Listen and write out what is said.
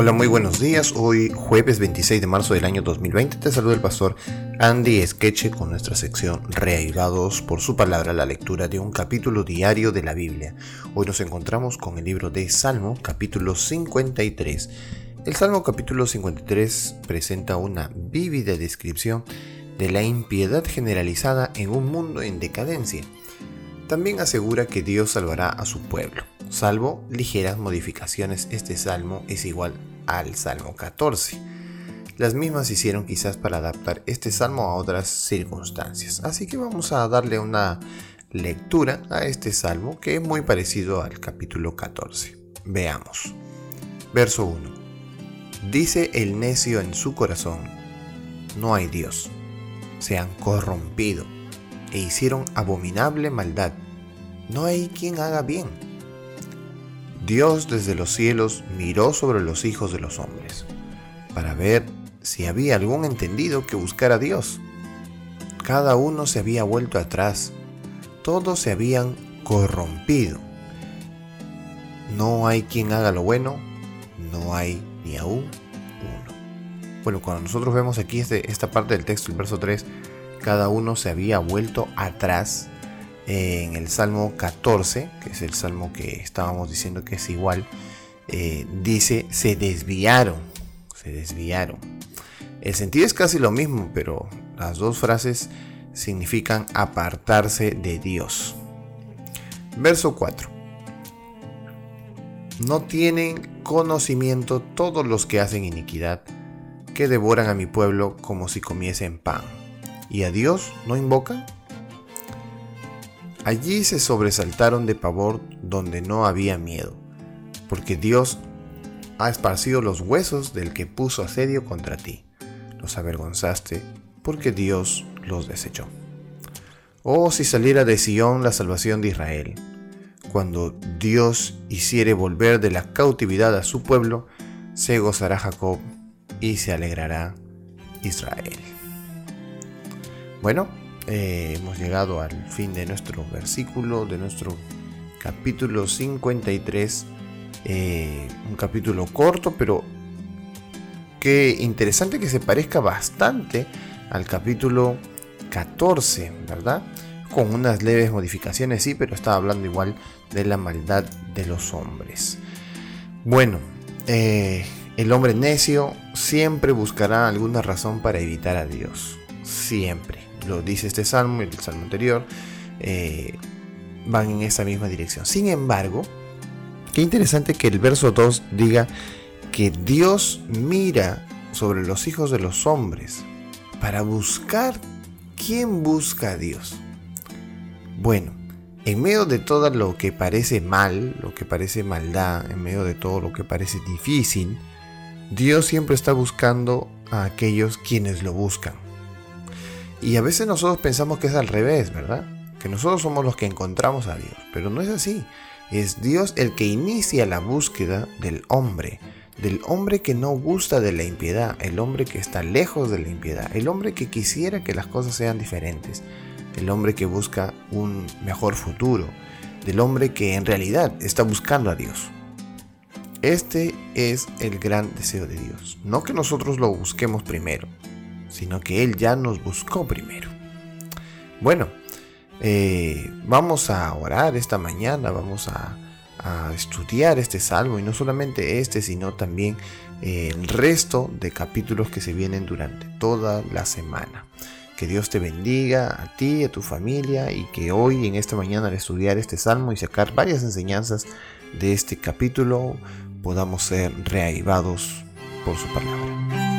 Hola, muy buenos días. Hoy jueves 26 de marzo del año 2020 te saluda el pastor Andy Skeche con nuestra sección Reavivados por su palabra, la lectura de un capítulo diario de la Biblia. Hoy nos encontramos con el libro de Salmo, capítulo 53. El Salmo capítulo 53 presenta una vívida descripción de la impiedad generalizada en un mundo en decadencia. También asegura que Dios salvará a su pueblo. Salvo ligeras modificaciones, este salmo es igual al Salmo 14. Las mismas se hicieron quizás para adaptar este salmo a otras circunstancias. Así que vamos a darle una lectura a este salmo que es muy parecido al capítulo 14. Veamos. Verso 1. Dice el necio en su corazón, no hay Dios. Se han corrompido e hicieron abominable maldad. No hay quien haga bien Dios desde los cielos miró sobre los hijos de los hombres, para ver si había algún entendido que buscara a Dios. Cada uno se había vuelto atrás, todos se habían corrompido. No hay quien haga lo bueno, no hay ni aún uno. Bueno, cuando nosotros vemos aquí este, esta parte del texto, el verso 3, cada uno se había vuelto atrás en el Salmo 14, que es el Salmo que estábamos diciendo que es igual, eh, dice, se desviaron, se desviaron. El sentido es casi lo mismo, pero las dos frases significan apartarse de Dios. Verso 4. No tienen conocimiento todos los que hacen iniquidad, que devoran a mi pueblo como si comiesen pan. ¿Y a Dios no invocan? Allí se sobresaltaron de pavor donde no había miedo, porque Dios ha esparcido los huesos del que puso asedio contra ti. Los avergonzaste, porque Dios los desechó. Oh, si saliera de Sión la salvación de Israel, cuando Dios hiciere volver de la cautividad a su pueblo, se gozará Jacob y se alegrará Israel. Bueno, eh, hemos llegado al fin de nuestro versículo, de nuestro capítulo 53. Eh, un capítulo corto, pero qué interesante que se parezca bastante al capítulo 14, ¿verdad? Con unas leves modificaciones, sí, pero estaba hablando igual de la maldad de los hombres. Bueno, eh, el hombre necio siempre buscará alguna razón para evitar a Dios. Siempre lo dice este salmo y el salmo anterior, eh, van en esa misma dirección. Sin embargo, qué interesante que el verso 2 diga que Dios mira sobre los hijos de los hombres para buscar quién busca a Dios. Bueno, en medio de todo lo que parece mal, lo que parece maldad, en medio de todo lo que parece difícil, Dios siempre está buscando a aquellos quienes lo buscan. Y a veces nosotros pensamos que es al revés, ¿verdad? Que nosotros somos los que encontramos a Dios, pero no es así. Es Dios el que inicia la búsqueda del hombre, del hombre que no gusta de la impiedad, el hombre que está lejos de la impiedad, el hombre que quisiera que las cosas sean diferentes, el hombre que busca un mejor futuro, del hombre que en realidad está buscando a Dios. Este es el gran deseo de Dios, no que nosotros lo busquemos primero, sino que Él ya nos buscó primero. Bueno, eh, vamos a orar esta mañana, vamos a, estudiar este salmo y no solamente este, sino también eh, el resto de capítulos que se vienen durante toda la semana. Que Dios te bendiga a ti, a tu familia y que hoy en esta mañana al estudiar este salmo y sacar varias enseñanzas de este capítulo podamos ser reavivados por su palabra.